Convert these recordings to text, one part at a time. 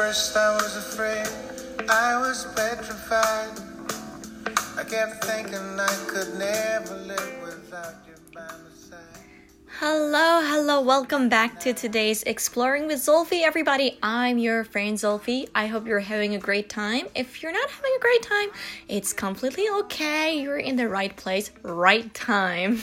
first I was afraid, I was petrified. I kept thinking I could never live Hello, hello, welcome back to today's Exploring with Zolfi. Everybody, I'm your friend Zolfi. I hope you're having a great time. If you're not having a great time, it's completely okay. You're in the right place, right time.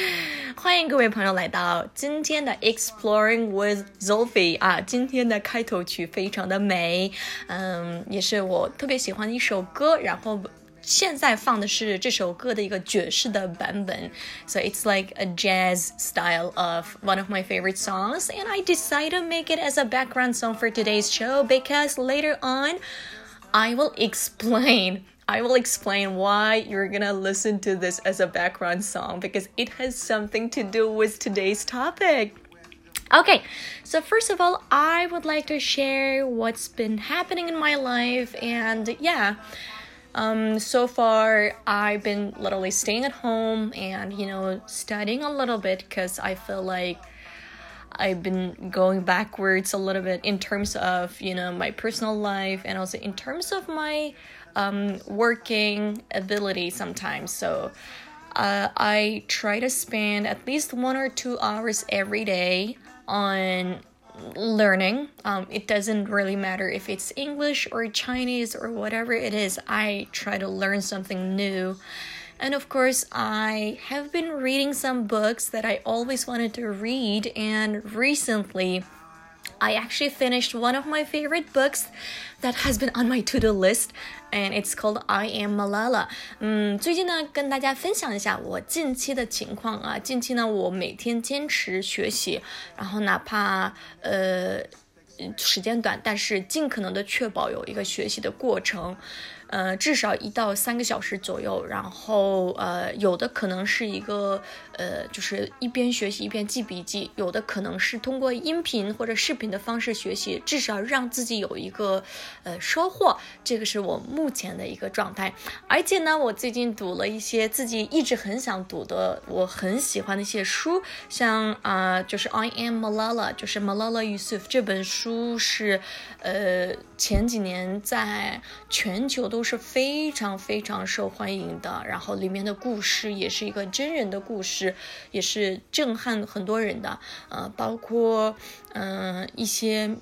欢迎各位朋友来到今天的 Exploring with Zolfi 啊！今天的开头曲非常的美，嗯，也是我特别喜欢的一首歌。然后 现在放的是这首歌的一个爵士的版本，so it's like a jazz style of one of my favorite songs, and I decided to make it as a background song for today's show because later on I will explain I will explain why you're gonna listen to this as a background song because it has something to do with today's topic. Okay, so first of all, I would like to share what's been happening in my life, and yeah, um, so far I've been literally staying at home and you know studying a little bit because I feel like I've been going backwards a little bit in terms of you know my personal life and also in terms of my um, working ability sometimes. So uh, I try to spend at least one or two hours every day on learning. Um, it doesn't really matter if it's English or Chinese or whatever it is, I try to learn something new. And of course, I have been reading some books that I always wanted to read, and recently, I actually finished one of my favorite books that has been on my to-do list and it's called I Am Malala。嗯，最近呢，跟大家分享一下我近期的情况啊。近期呢，我每天坚持学习，然后哪怕呃时间短，但是尽可能的确保有一个学习的过程。 呃，至少一到三个小时左右，然后呃，有的可能是一个呃，就是一边学习一边记笔记，有的可能是通过音频或者视频的方式学习，至少让自己有一个呃收获。这个是我目前的一个状态。而且呢，我最近读了一些自己一直很想读的，我很喜欢的一些书，像啊，就是《I Am Malala》，就是 Malala Yousuf 这本书是呃前几年在全球都。都是非常非常受欢迎的，然后里面的故事也是一个真人的故事，也是震撼很多人的。呃，包括嗯一些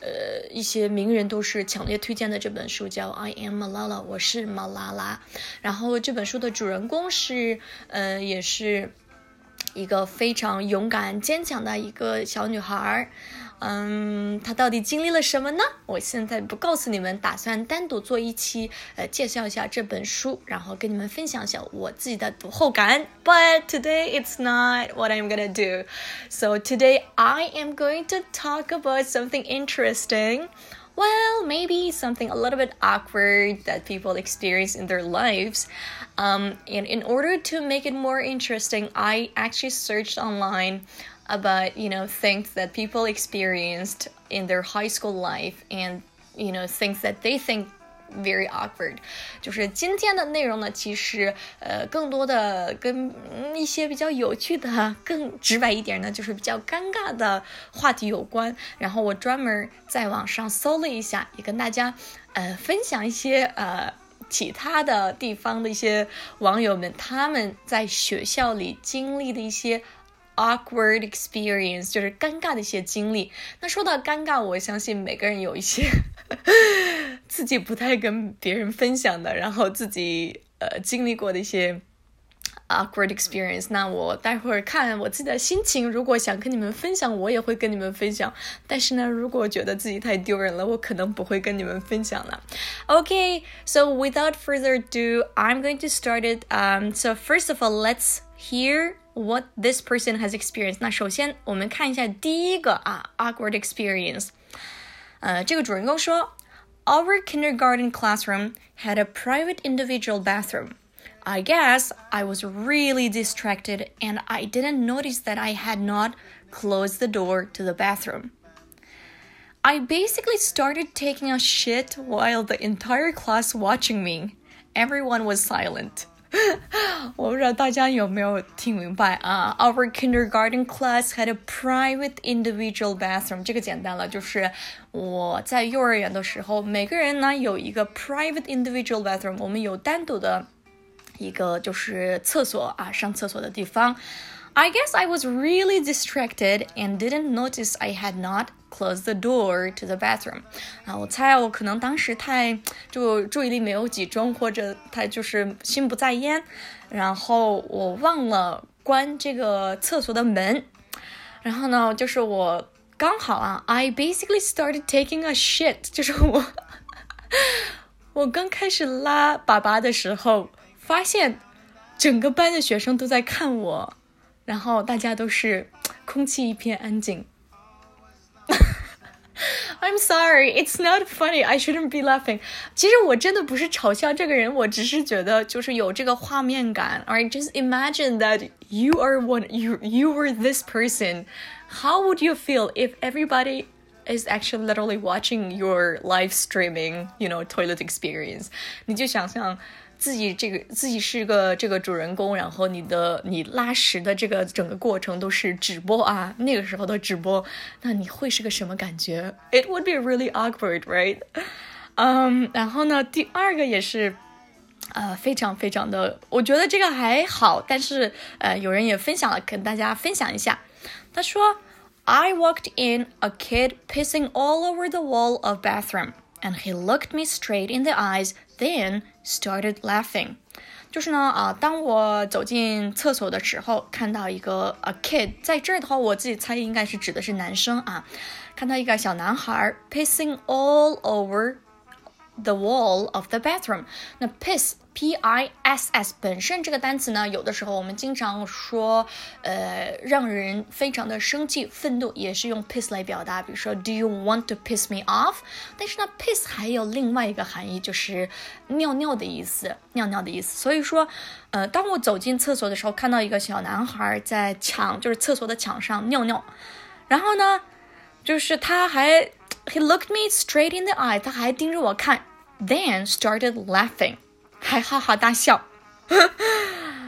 呃一些名人都是强烈推荐的这本书，叫《I Am Malala》，我是马拉拉。然后这本书的主人公是呃也是一个非常勇敢坚强的一个小女孩。嗯，他到底经历了什么呢？我现在不告诉你们，打算单独做一期，呃，介绍一下这本书，然后跟你们分享一下我自己的读后感。But today it's not what I'm gonna do. So today I am going to talk about something interesting. Well, maybe something a little bit awkward that people experience in their lives. Um, and in order to make it more interesting, I actually searched online about you know things that people experienced in their high school life and you know things that they think very awkward，就是今天的内容呢，其实呃更多的跟一些比较有趣的、更直白一点呢，就是比较尴尬的话题有关。然后我专门在网上搜了一下，也跟大家呃分享一些呃其他的地方的一些网友们他们在学校里经历的一些。 awkward experience 就是尴尬的一些经历。那说到尴尬，我相信每个人有一些自己不太跟别人分享的，然后自己呃经历过的一些 awkward experience。那我待会儿看我自己的心情，如果想跟你们分享，我也会跟你们分享。但是呢，如果觉得自己太丢人了，我可能不会跟你们分享了。Okay, so without further ado, I'm going to start it. Um, so first of all, let's hear what this person has experienced。那首先我们看一下第一个啊，awkward experience。呃，这个主人公说，Our kindergarten classroom had a private individual bathroom. I guess I was really distracted and I didn't notice that I had not closed the door to the bathroom. I basically started taking a shit while the entire class watching me. Everyone was silent. 我不知道大家有没有听明白啊？Our kindergarten class had a private individual bathroom。这个简单了，就是我在幼儿园的时候，每个人呢有一个 private individual bathroom，我们有单独的一个就是厕所啊，上厕所的地方。I guess I was really distracted and didn't notice I had not closed the door to the bathroom. 啊，我猜我可能当时太就注意力没有集中，或者太就是心不在焉，然后我忘了关这个厕所的门。然后呢，就是我刚好啊，I basically started taking a shit，就是我我刚开始拉粑粑的时候，发现整个班的学生都在看我。然后大家都是空气一片安静。I'm sorry, it's not funny. I shouldn't be laughing. 其实我真的不是嘲笑这个人，我只是觉得就是有这个画面感。Alright, just imagine that you are one, you you were this person. How would you feel if everybody is actually literally watching your live streaming, you know, toilet experience? 你就想象。 自己这个自己是个这个主人公，然后你的你拉屎的这个整个过程都是直播啊，那个时候的直播，那你会是个什么感觉？It would be really awkward, right? 嗯，然后呢，第二个也是，呃，非常非常的，我觉得这个还好，但是呃，有人也分享了，跟大家分享一下。他说，I walked in a kid pissing all over the wall of bathroom, and he looked me straight in the eyes. Then started laughing，就是呢啊，当我走进厕所的时候，看到一个 a kid，在这儿的话，我自己猜应该是指的是男生啊，看到一个小男孩 pissing all over。 the wall of the bathroom。那 piss P I S S 本身这个单词呢，有的时候我们经常说，呃，让人非常的生气、愤怒，也是用 piss 来表达。比如说，Do you want to piss me off？但是呢，piss 还有另外一个含义，就是尿尿的意思，尿尿的意思。所以说，呃，当我走进厕所的时候，看到一个小男孩在墙，就是厕所的墙上尿尿，然后呢，就是他还。He looked me straight in the eye，他还盯着我看。then started laughing，还哈哈大笑。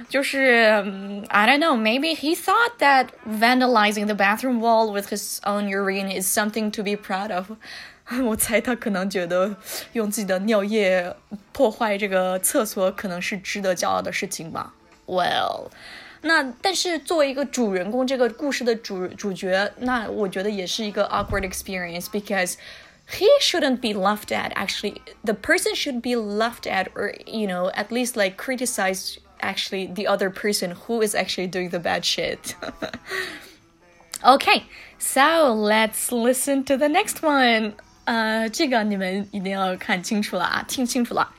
就是 I don't know, maybe he thought that vandalizing the bathroom wall with his own urine is something to be proud of. 我猜他可能觉得用自己的尿液破坏这个厕所可能是值得骄傲的事情吧。Well，那但是作为一个主人公，这个故事的主主角，那我觉得也是一个 awkward experience because he shouldn't be laughed at actually the person should be laughed at or you know at least like criticize actually the other person who is actually doing the bad shit okay so let's listen to the next one 呃，这个你们一定要看清楚了啊，听清楚了。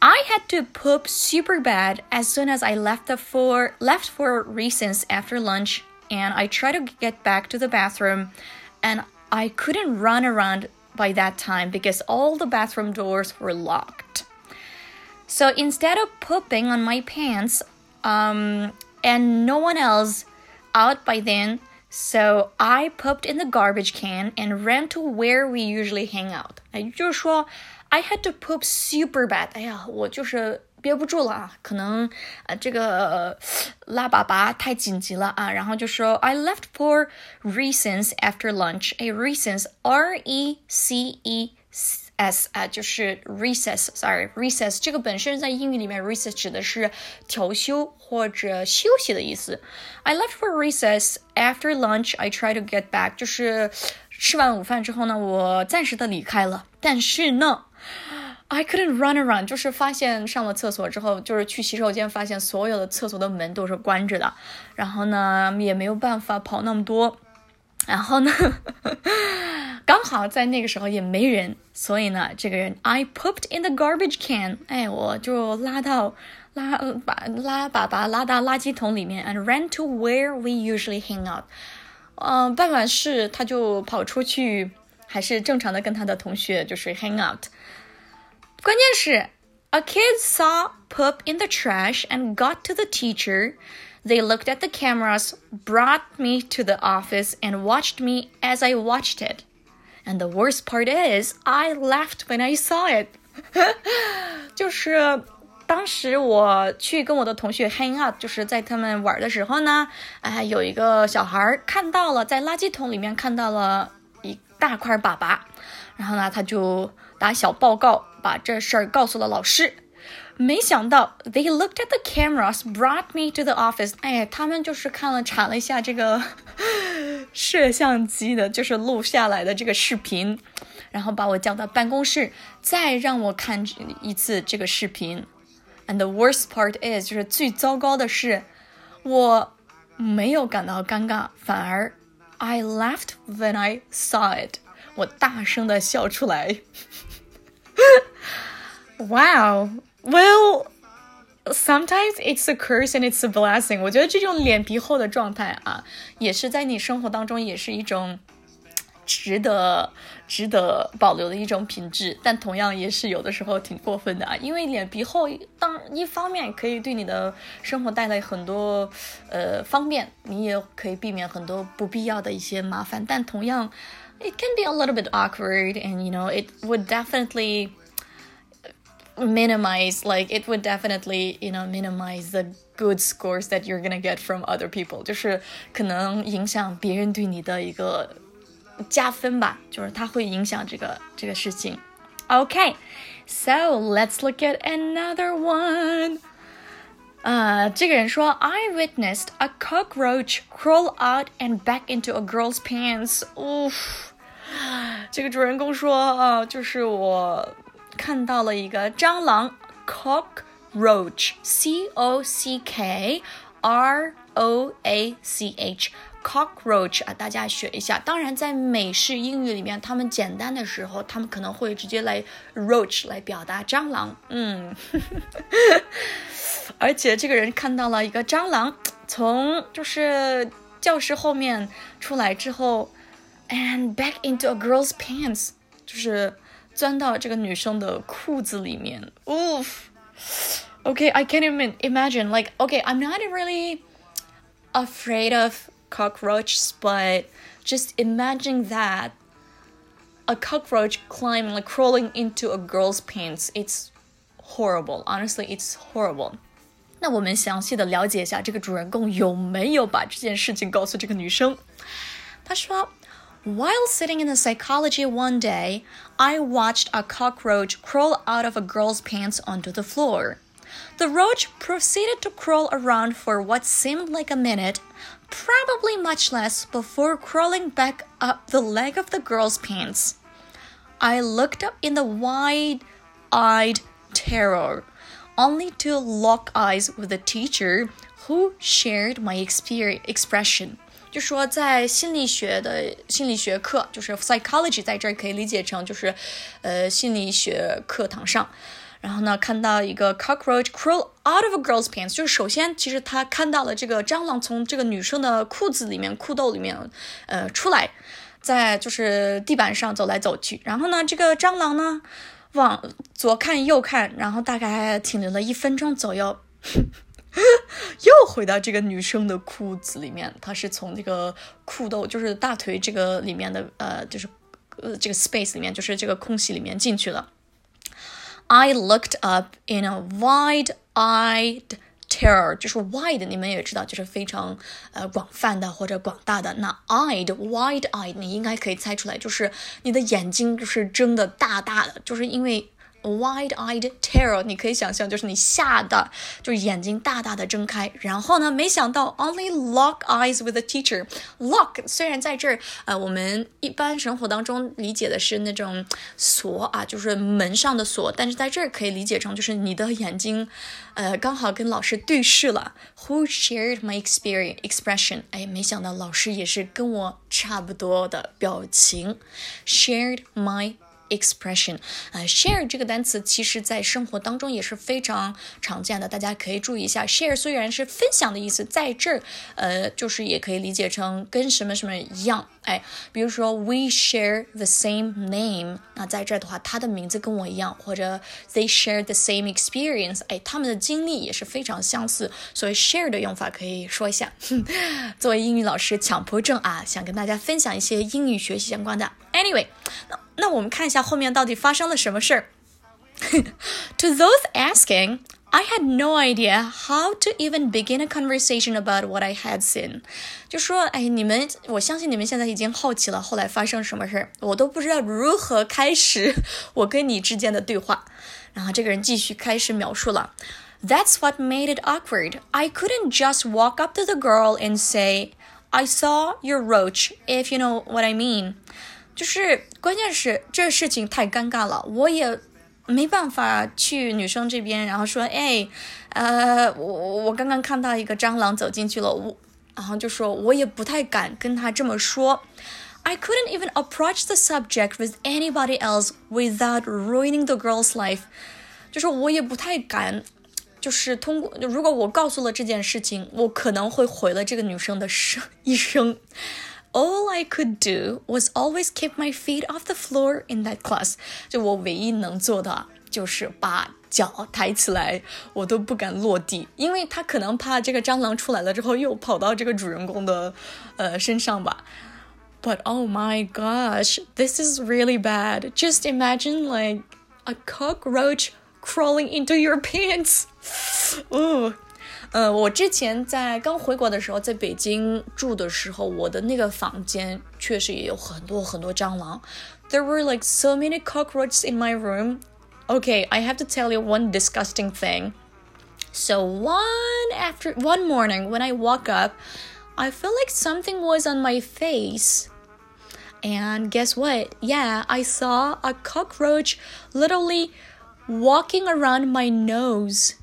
I had to poop super bad as soon as I left the for left for recess after lunch, and I tried to get back to the bathroom, and I couldn't run around by that time because all the bathroom doors were locked. So instead of pooping on my pants, um, and no one else out by then, so I pooped in the garbage can and ran to where we usually hang out. I had to poop super bad. 哎呀，我就是 憋不住了啊，可能呃这个拉粑粑太紧急了啊，然后就说 I left for reasons after lunch. A reasons R E C E S 啊，就是 recess，sorry，recess 这个本身在英语里面 recess 指的是调休或者休息的意思。I left for recess after lunch. I try to get back，就是吃完午饭之后呢，我暂时的离开了，但是呢。I couldn't run around，就是发现上了厕所之后，就是去洗手间，发现所有的厕所的门都是关着的，然后呢也没有办法跑那么多，然后呢 刚好在那个时候也没人，所以呢这个人 I pooped in the garbage can，哎我就拉到拉把拉粑粑拉到垃圾桶里面，and ran to where we usually hang out，嗯办完事他就跑出去，还是正常的跟他的同学就是 hang out。关键是 A kid saw poop in the trash and got to the teacher. They looked at the cameras, brought me to the office, and watched me as I watched it. And the worst part is, I laughed when I saw it. 就是当时我去跟我的同学 hang out，就是在他们玩的时候呢，哎，有一个小孩看到了在垃圾桶里面看到了一大块粑粑，然后呢，他就 打小报告，把这事儿告诉了老师。没想到，they looked at the cameras, brought me to the office。哎，他们就是看了查了一下这个 摄像机的，就是录下来的这个视频，然后把我叫到办公室，再让我看一次这个视频。And the worst part is，就是最糟糕的是，我没有感到尴尬，反而 I laughed when I saw it，我大声的笑出来。wow, well. Sometimes it's a curse and it's a blessing。我觉得这种脸皮厚的状态啊，也是在你生活当中也是一种值得值得保留的一种品质，但同样也是有的时候挺过分的啊。因为脸皮厚，当一方面可以对你的生活带来很多呃方便，你也可以避免很多不必要的一些麻烦，但同样 ，it can be a little bit awkward and you know it would definitely minimize like it would definitely you know minimize the good scores that you're gonna get from other people，就是可能影响别人对你的一个。加分吧，就是它会影响这个这个事情。Okay, so let's look at another one. 呃，这个人说，I witnessed a cockroach crawl out and back into a girl's pants. 呜，这个主人公说啊，就是我看到了一个蟑螂，cockroach，c o c k r o a c h。 cockroach 啊，大家学一下。当然，在美式英语里面，他们简单的时候，他们可能会直接来 roach 来表达蟑螂。嗯，而且这个人看到了一个蟑螂从就是教室后面出来之后，and back into a girl's pants，就是钻到这个女生的裤子里面。Oof. Okay, I can't even imagine. Like, okay, I'm not really afraid of cockroaches, but just imagine that a cockroach climbing, like crawling into a girl's pants. It's horrible. Honestly, it's horrible. 那我们详细的了解一下这个主人公有没有把这件事情告诉这个女生。他说，While sitting in the psychology one day, I watched a cockroach crawl out of a girl's pants onto the floor. The roach proceeded to crawl around for what seemed like a minute, probably much less, before crawling back up the leg of the girl's pants. I looked up in the wide eyed terror, only to lock eyes with the teacher who shared my experience expression. 就说在心理学的心理学课，就是 psychology，在这儿可以理解成就是，呃，心理学课堂上。 然后呢，看到一个 cockroach crawl out of a girl's pants，就是首先其实他看到了这个蟑螂从这个女生的裤子里面、裤兜里面，呃，出来，在就是地板上走来走去。然后呢，这个蟑螂呢，往左看右看，然后大概停留了一分钟左右，又回到这个女生的裤子里面。它是从这个裤兜，就是大腿这个里面的，呃，就是呃这个 space 里面，就是这个空隙里面进去了。I looked up in a wide-eyed terror，就是 wide，你们也知道，就是非常呃广泛的或者广大的。那 eyed，wide-eyed，你应该可以猜出来，就是你的眼睛就是睁的大大的，就是因为。Wide-eyed terror，你可以想象，就是你吓得就是眼睛大大的睁开，然后呢，没想到 only lock eyes with the teacher。lock 虽然在这儿，呃，我们一般生活当中理解的是那种锁啊，就是门上的锁，但是在这儿可以理解成就是你的眼睛，呃，刚好跟老师对视了。Who shared my experience expression？哎，没想到老师也是跟我差不多的表情，shared my expression。呃，share 这个单词其实在生活当中也是非常常见的，大家可以注意一下。share 虽然是分享的意思，在这儿呃就是也可以理解成跟什么什么一样。哎，比如说 we share the same name，那在这儿的话，他的名字跟我一样，或者 they share the same experience，哎，他们的经历也是非常相似，所以 share 的用法可以说一下。作为英语老师，强迫症啊，想跟大家分享一些英语学习相关的。Anyway，那我们看一下后面到底发生了什么事儿。To those asking. I had no idea how to even begin a conversation about what I had seen。就说，哎，你们，我相信你们现在已经好奇了，后来发生什么事儿，我都不知道如何开始我跟你之间的对话。然后这个人继续开始描述了。That's what made it awkward. I couldn't just walk up to the girl and say, "I saw your roach," if you know what I mean. 就是关键是这事情太尴尬了，我也没办法去女生这边，然后说，哎，呃，我我刚刚看到一个蟑螂走进去了，我，然后就说我也不太敢跟他这么说。I couldn't even approach the subject with anybody else without ruining the girl's life。就是我也不太敢，就是通过，如果我告诉了这件事情，我可能会毁了这个女生的生一生。all I could do was always keep my feet off the floor in that class。就我唯一能做的就是把脚抬起来，我都不敢落地，因为他可能怕这个蟑螂出来了之后又跑到这个主人公的呃身上吧。But oh my gosh, this is really bad. Just imagine like a cockroach crawling into your pants. Ooh. 呃，我之前在刚回国的时候，在北京住的时候，我的那个房间确实也有很多很多蟑螂。There were like so many cockroaches in my room. Okay, I have to tell you one disgusting thing. So one after one morning when I woke up, I felt like something was on my face. And guess what? Yeah, I saw a cockroach literally walking around my nose.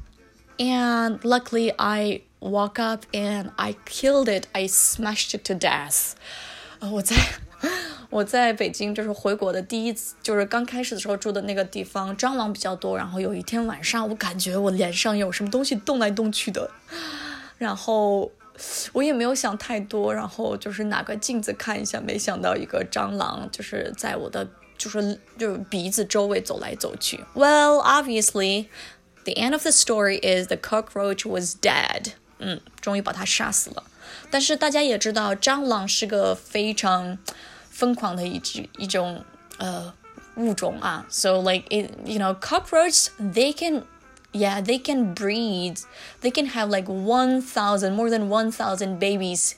And luckily, I woke up and I killed it. I smashed it to death. 我在 我在北京就是回国的第一次，就是刚开始的时候住的那个地方，蟑螂比较多。然后有一天晚上，我感觉我脸上有什么东西动来动去的，然后我也没有想太多，然后就是拿个镜子看一下，没想到一个蟑螂就是在我的就是就是鼻子周围走来走去。Well, obviously. The end of the story is the cockroach was dead。嗯，终于把它杀死了。但是大家也知道，蟑螂是个非常疯狂的一只一种呃物种啊。So like it, you know, cockroaches they can yeah they can breed they can have like one thousand more than one thousand babies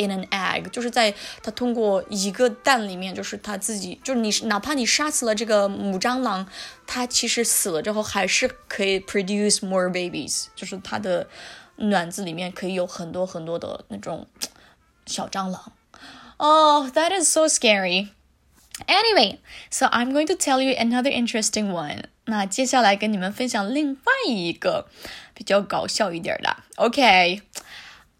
in an egg，就是在它通过一个蛋里面，就是它自己，就是你哪怕你杀死了这个母蟑螂，它其实死了之后还是可以 produce more babies，就是它的卵子里面可以有很多很多的那种小蟑螂。Oh, that is so scary. Anyway, so I'm going to tell you another interesting one. 那接下来跟你们分享另外一个比较搞笑一点的。OK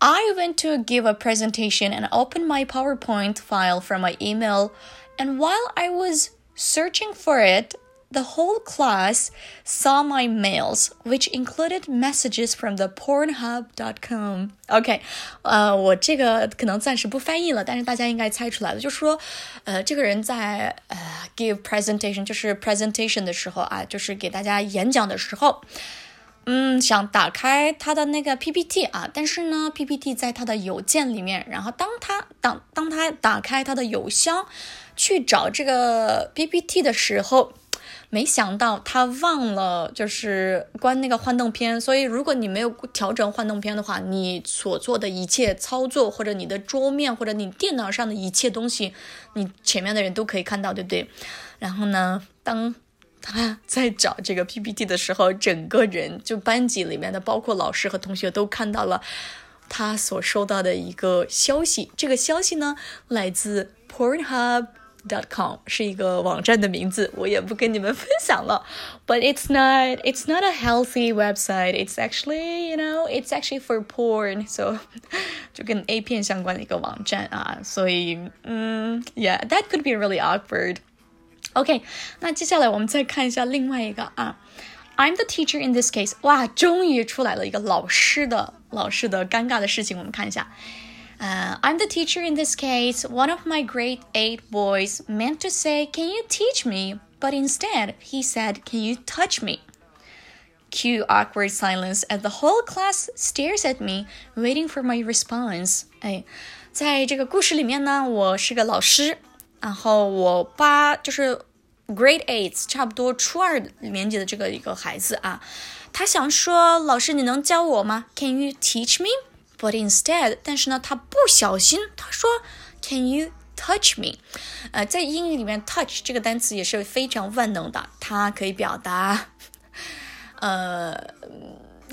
I went to give a presentation and opened my PowerPoint file from my email, and while I was searching for it, the whole class saw my mails, which included messages from the Pornhub.com. OK，呃，我这个可能暂时不翻译了，但是大家应该猜出来了，就是说，呃，这个人在呃 give presentation，就是 presentation 的时候啊，就是给大家演讲的时候。 嗯，想打开他的那个 PPT 啊，但是呢，PPT 在他的邮件里面。然后当他当当他打开他的邮箱去找这个 PPT 的时候，没想到他忘了就是关那个幻灯片。所以如果你没有调整幻灯片的话，你所做的一切操作或者你的桌面或者你电脑上的一切东西，你前面的人都可以看到，对不对？然后呢，当他在找这个 PPT 的时候，整个人就班级里面的，包括老师和同学都看到了他所收到的一个消息。这个消息呢，来自 Pornhub.com，是一个网站的名字，我也不跟你们分享了。But it's not, it's not a healthy website. It's actually, you know, it's actually for porn. So 就跟 A 片相关的一个网站啊。所以，嗯，Yeah, that could be really awkward. OK，那接下来我们再看一下另外一个啊，I'm the teacher in this case。哇，终于出来了一个老师的老师的尴尬的事情，我们看一下。Uh, I'm the teacher in this case. One of my grade 8 boys meant to say, Can you teach me? But instead, he said, Can you touch me? Cue awkward silence as the whole class stares at me, waiting for my response. 哎，在这个故事里面呢，我是个老师， 然后我八就是 grade eight，差不多初二年级的这个一个孩子啊，他想说，老师你能教我吗？Can you teach me? But instead，但是呢，他不小心，他说，Can you touch me？呃，在英语里面，touch 这个单词也是非常万能的，它可以表达，呃，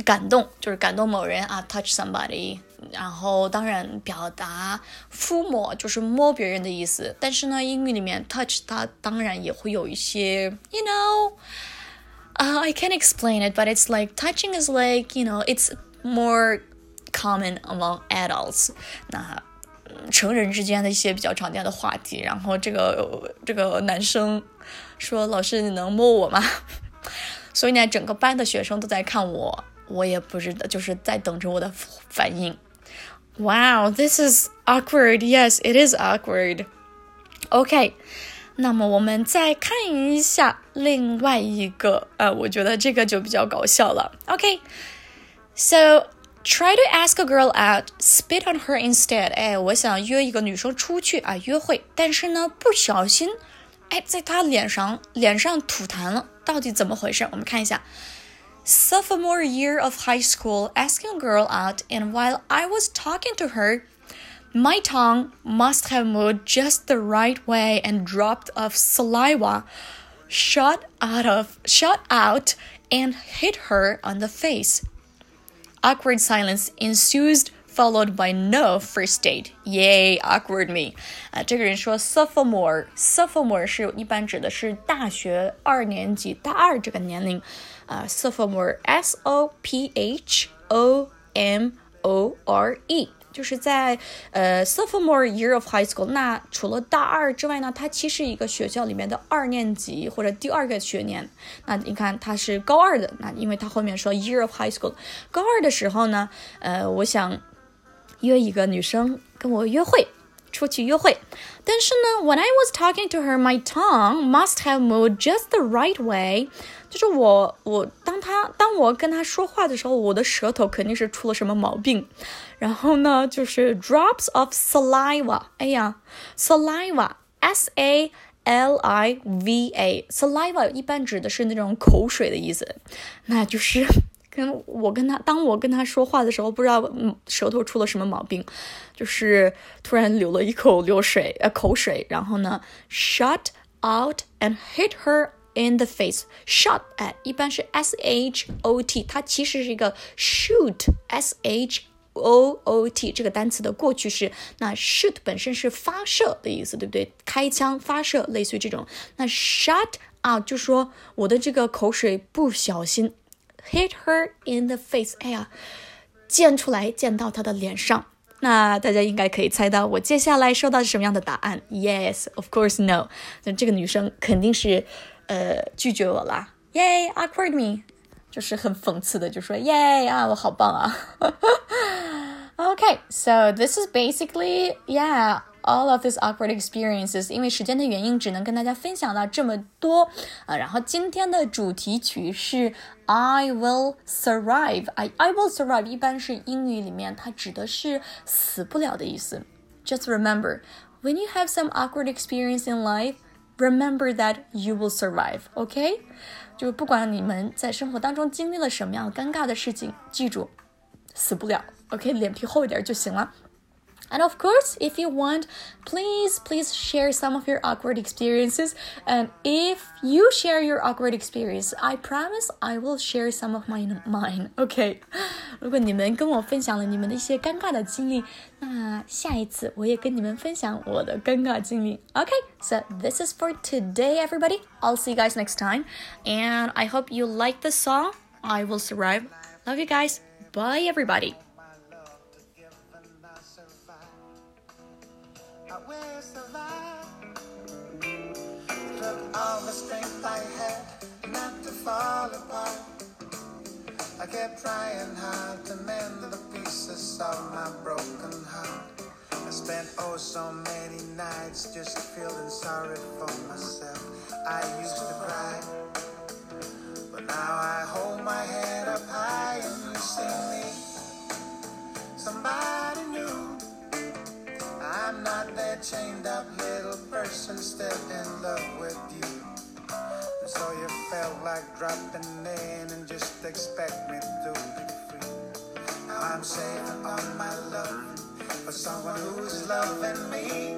感动，就是感动某人啊，touch somebody。然后当然表达抚摸就是摸别人的意思，但是呢，英语里面 touch 它当然也会有一些，you know。Uh, I can't explain it, but it's like touching is like, you know, it's more common among adults。那成人之间的一些比较常见的话题。然后这个这个男生说：“老师，你能摸我吗？” 所以呢，整个班的学生都在看我，我也不知道，就是在等着我的反应。Wow, this is awkward. Yes, it is awkward. OK，那么我们再看一下另外一个，呃，我觉得这个就比较搞笑了。OK，so Try to ask a girl out, spit on her instead。哎，我想约一个女生出去啊，约会，但是呢，不小心，哎，在她脸上脸上吐痰了，到底怎么回事？我们看一下。 Sophomore year of high school, asking a girl out, and while I was talking to her, my tongue must have moved just the right way and dropped of saliva shot out of shot out and hit her on the face. Awkward silence ensues, followed by no first date. Yay, awkward me！啊，这个人说 sophomore，sophomore 是一般指的是大学二年级大二这个年龄， 啊，sophomore，s o p h o m o r e。就是在呃 sophomore year of high school，那除了大二之外呢，它其实一个学校里面的二年级或者第二个学年。那你看它是高二的，那因为它后面说 year of high school，高二的时候呢，呃，我想约一个女生跟我约会。出去约会。但是呢，When I was talking to her, my tongue must have moved just the right way。就是我我当他当我跟他说话的时候，我的舌头肯定是出了什么毛病。然后呢，就是 drops of saliva。哎呀，saliva，s a l i v a，saliva 一般指的是那种口水的意思，那就是。 跟我跟他，当我跟他说话的时候，不知道舌头出了什么毛病，就是突然流了一口流水，呃，口水，然后呢，shut out and hit her in the face。shot 哎，一般是 s h o t，它其实是一个 shoot，s h o o t 这个单词的过去式。那 shoot 本身是发射的意思，对不对？开枪发射，类似于这种。那 shut out 就说我的这个口水不小心。hit her in the face，哎呀，溅出来溅到她的脸上。那大家应该可以猜到我接下来收到是什么样的答案？Yes, of course, no。那这个女生肯定是呃拒绝我了。Yay, awkward me，就是很讽刺的，就说 Yay 啊，我好棒啊。Okay, so this is basically yeah all of these awkward experiences，因为时间的原因，只能跟大家分享到这么多啊。然后今天的主题曲是 I will survive。I I will survive 一般是英语里面它指的是死不了的意思。Just remember when you have some awkward experience in life. Remember that you will survive, OK？就不管你们在生活当中经历了什么样尴尬的事情，记住，死不了，OK？脸皮厚一点就行了。 and of course, if you want, please, please share some of your awkward experiences. And if you share your awkward experience, I promise I will share some of mine. Mine, okay? 如果你们跟我分享了你们的一些尴尬的经历，那下一次我也跟你们分享我的尴尬经历。Okay, so this is for today, everybody. I'll see you guys next time, and I hope you like the song. I will survive. Love you guys. Bye, everybody. All the strength I had not to fall apart. I kept trying hard to mend the pieces of my broken heart. I spent oh so many nights just feeling sorry for myself. I used to cry, but now I hold my head up high and you see me. Somebody. I'm not that chained up little person still in love with you. So you felt like dropping in and just expect me to be free. Now I'm saving all my love for someone who's loving me.